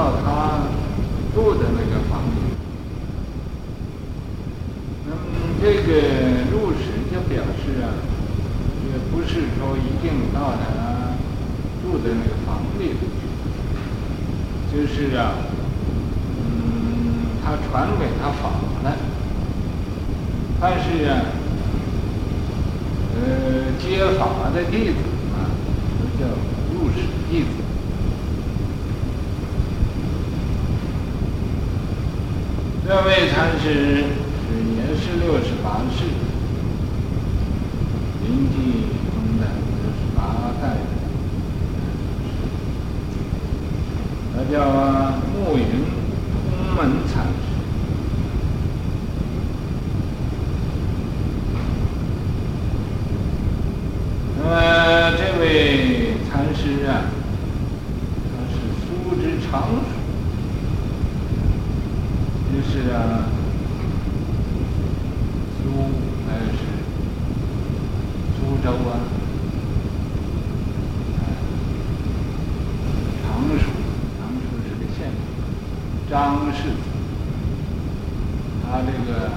到他住的那个房里。那么这个入室就表示啊，也不是说一定到他住的那个房里头去，就是啊，嗯，他传给他法了，但是啊，呃，接法的弟子啊，就叫入室弟子。这位禅师是年是六十八世，临济宗的六十八代，他叫木云通门禅师。那么这位禅师啊，他是苏之常熟。是啊，苏还是苏州啊，常熟，常熟是个县，张氏，他这个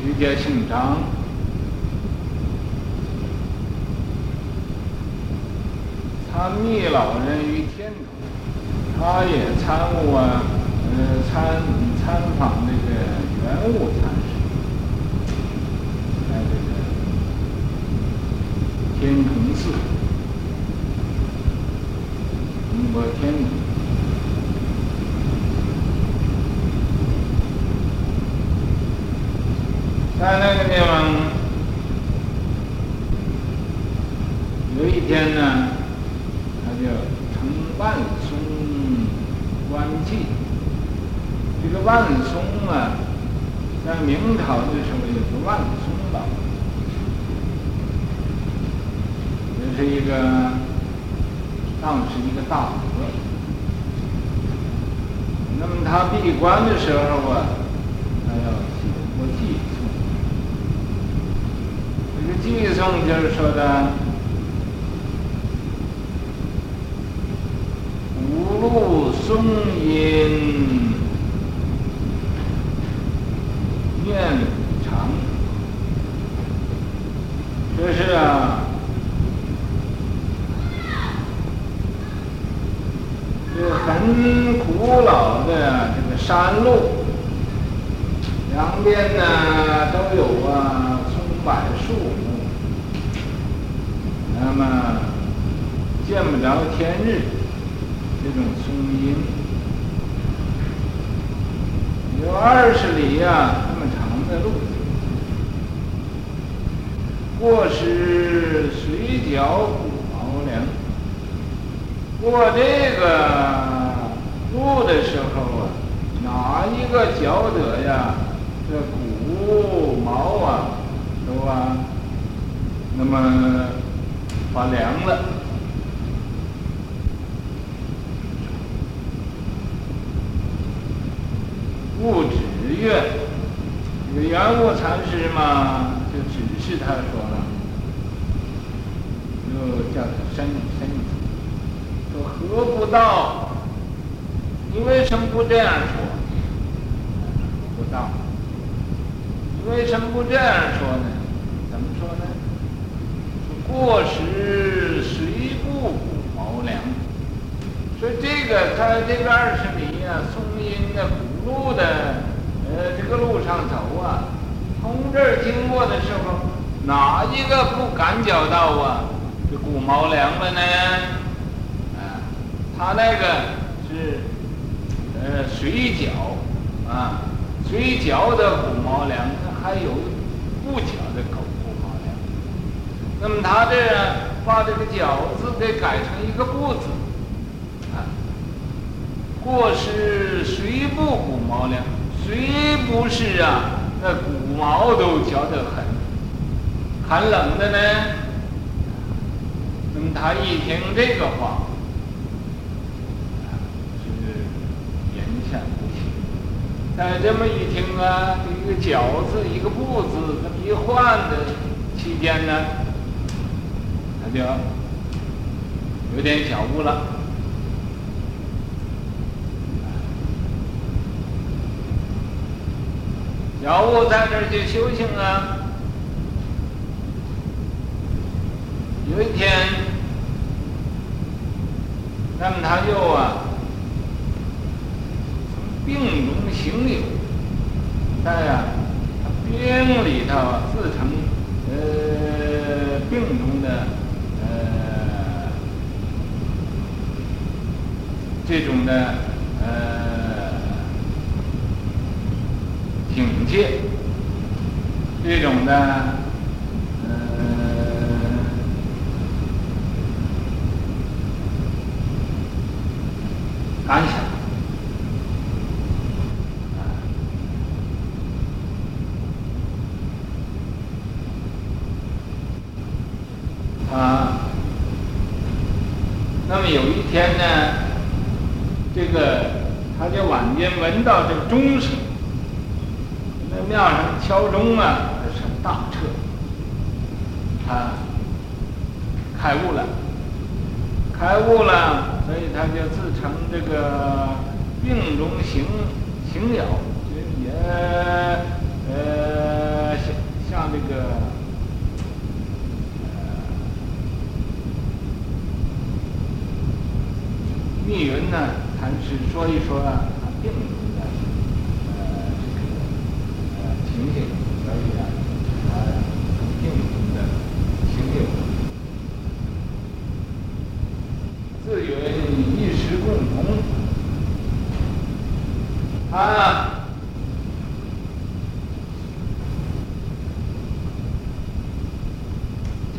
徐家姓张，他密老人于天童，他也参悟啊。呃，参参访那个圆悟禅师，在这个天童寺，中国天童，在那个地方，有一天呢，他就乘万松观偈。这个万松啊，在明朝的时候有个万松老，这是一个当时一个大德。那么他闭关的时候啊，他要写过偈颂。这个偈颂就是说的“五路松阴”。愿长，这是啊，这很古老的这个山路，两边呢都有啊松柏树木，那么见不着天日，这种松阴，有二十里呀、啊。的路，过时随脚鼓茅梁。过这个路的时候啊，哪一个脚得呀？这骨毛啊，都啊，那么发凉了。物止愿。这个圆悟禅师嘛，就指示他说了，就叫他申申说何不道？你为什么不这样说？不道。你为什么不这样说呢？怎么说呢？说过时随步鼓毛梁。说这个在这个二十里啊，松阴的古路的。呃，这个路上走啊，从这儿经过的时候，哪一个不感觉到啊？这鼓毛梁了呢？啊，他那个是呃水脚啊，谁嚼的鼓茅梁，还有不嚼的鼓鼓茅梁。那么他这把这个“脚”字给改成一个“不”字啊，过时随步鼓茅梁。虽不是啊，那鼓茅都嚼得很寒冷的呢。那么他一听这个话，是也在这么一听啊，一个饺子，一个不字，这么一换的期间呢，他就有点小悟了。小悟在这就修行啊。有一天，那么他就啊。病中行有，在呀，病里头自成呃病中的呃这种的呃境界，这种的呃感想。有一天呢，这个他就到这个钟声，那庙上敲钟啊，这是大彻，他开悟了，开悟了，所以他就自称这个病中行行了，也呃像像这个。密云呢，还是说一说啊，他病中的呃这个呃情形，所以啊，他病中的行有，自云一时共同，啊，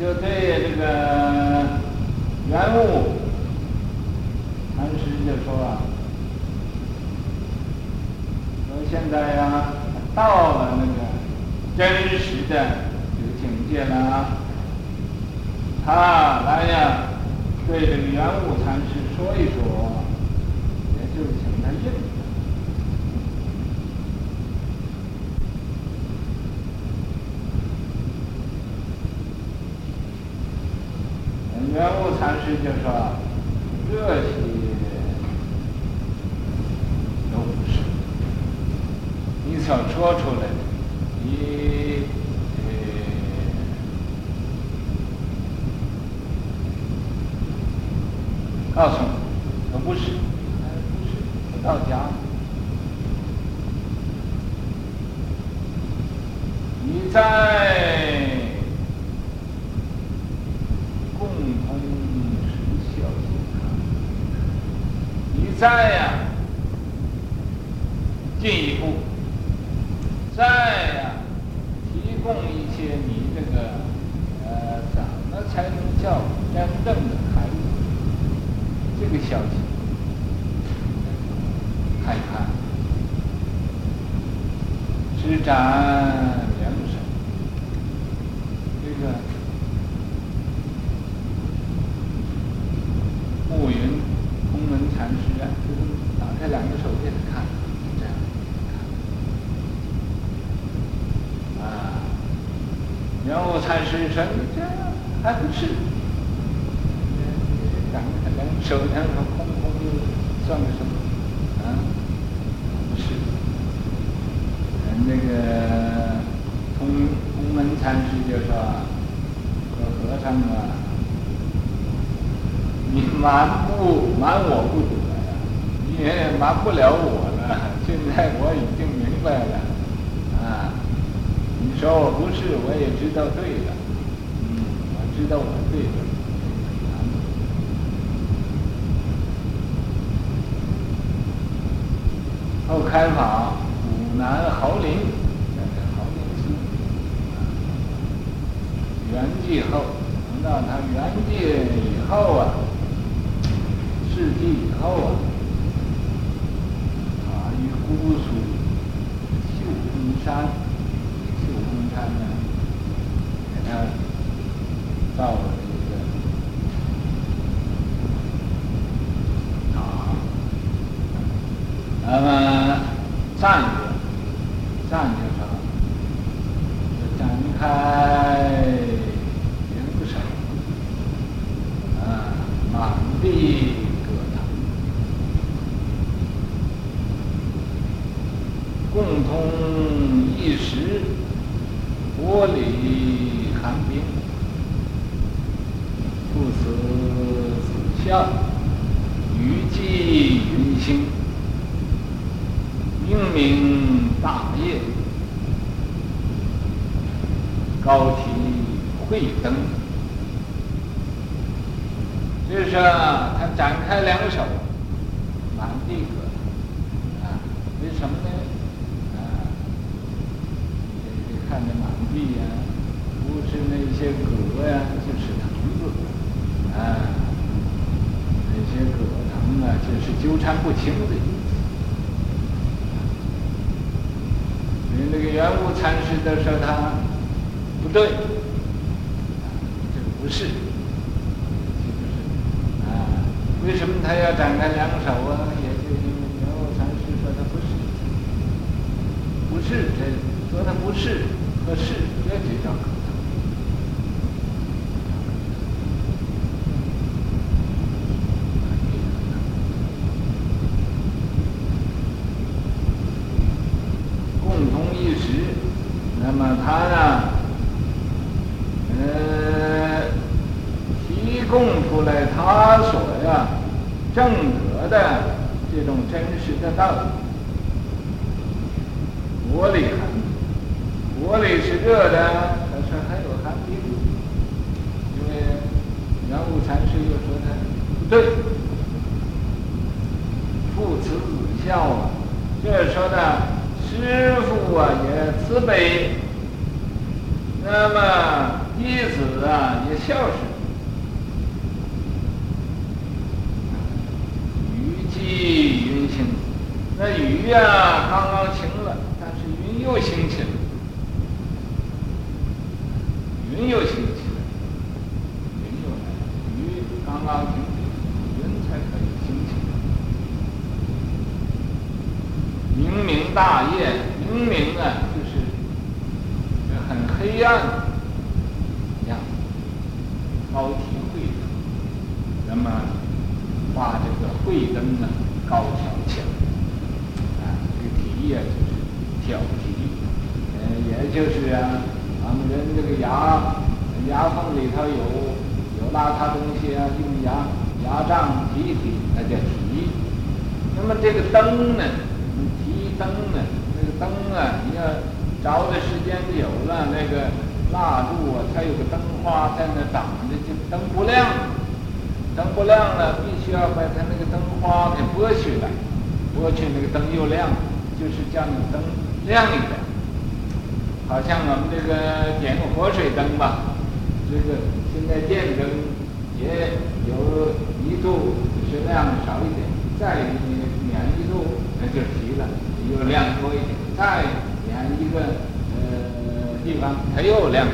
就对这个圆悟。就说啊，说现在呀、啊，到了那个真实的这个境界呢，他来呀，对这个圆悟禅师说一说，也就是请他认。圆悟禅师就说：“这些。”想说出来，你，告诉我，我不是，不是，不到家。你在共同实效你在呀，进一步。在呀，供一些你这个，呃，怎么才能叫真正的开悟？这个消息，看一看，施展良手，这个暮云空门禅师啊，就是打开两个手给他看。圆悟禅师说：“你这还不是？两两手上空空的，算个什么？啊，不是。那个空空门禅师就说：‘说和尚啊，你瞒不瞒我不得呀，你也瞒不了我了。现在我已经明白了。’”啊你说我不是，我也知道对了，嗯，我知道我对了。后开法，五南豪林，在这豪林寺，圆寂后，等到他圆寂以后啊，世纪以后啊，啊，于姑苏秀峰山。他呢，给他造了一个塔，那么站着。上就说，展开两手，啊，满地葛藤，共通一时，玻璃寒冰，不辞子孝，余寄云兴。明明大业，高提慧灯。就是他展开两手，满地葛藤啊！为什么呢？看着满地呀，不是那些葛呀，就是藤子啊。那些葛藤啊，就是纠缠不清的意思。那个圆悟禅师都说他不对，这不是，啊，为什么他要展开两手啊？也就因为圆悟禅师说他不是，不是这和他不是和是不要紧张。共同意识，那么他呢？呃，提供出来他所呀正合的这种真实的道理，我厉害。锅里是热的，但是还有寒冰。因为圆悟禅师又说他不对，父慈子孝啊，这说的师傅啊也慈悲，那么弟子啊也孝顺。余寄云兴。那雨呀、啊，刚刚晴了，但是云又兴起了。云又兴起了，云又来了。雨刚刚停止，云才可以兴起。明明大夜，明明啊，就是很黑暗，呀，高提慧灯，那么把这个慧灯呢高挑起来。啊，这个提啊就是挑剔，呃，也就是啊，们人这个牙牙缝里头有有邋遢东西啊，用牙牙杖提一提，那叫提。那么这个灯呢，提灯呢，这个灯啊，你要着的时间久了，那个蜡烛啊，它有个灯花在那挡着，就灯不亮，灯不亮了，必须要把它那个灯花给剥去了，剥去那个灯又亮了。就是叫你灯亮一点，好像我们这个点个活水灯吧，这个现在电灯也有一度是亮少一点，再两一度那就提了，又亮多一点，再免一个呃地方它又亮，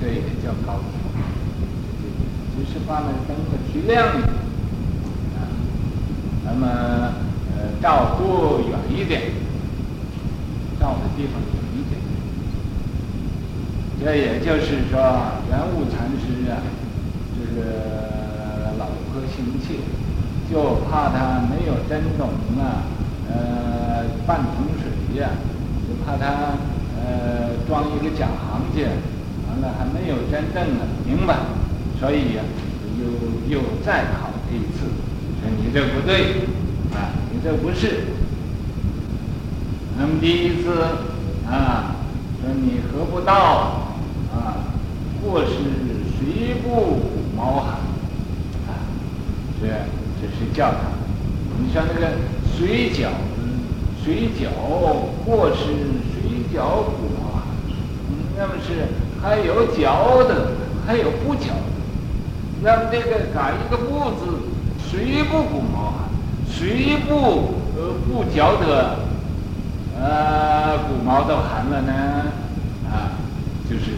这也叫高提，就是把那灯给提亮一点，啊，那么呃照多远一点。照的地方，这也就是说，圆悟禅师啊，这个老婆心切，就怕他没有真懂啊，呃，半桶水呀、就怕他呃装一个假行家，完了还没有真正的明白，所以呀、啊，又又再考这一次，说你这不对，啊，你这不是。那么第一次啊，说你合不到，过失水不毛寒啊，这这是教他。你像那个水饺，水饺过失水饺鼓毛寒，那么是还有嚼的，还有不嚼的。那么这个改一个不字，水不骨毛寒，水不呃不嚼的。呃，骨毛都寒了呢，啊，就是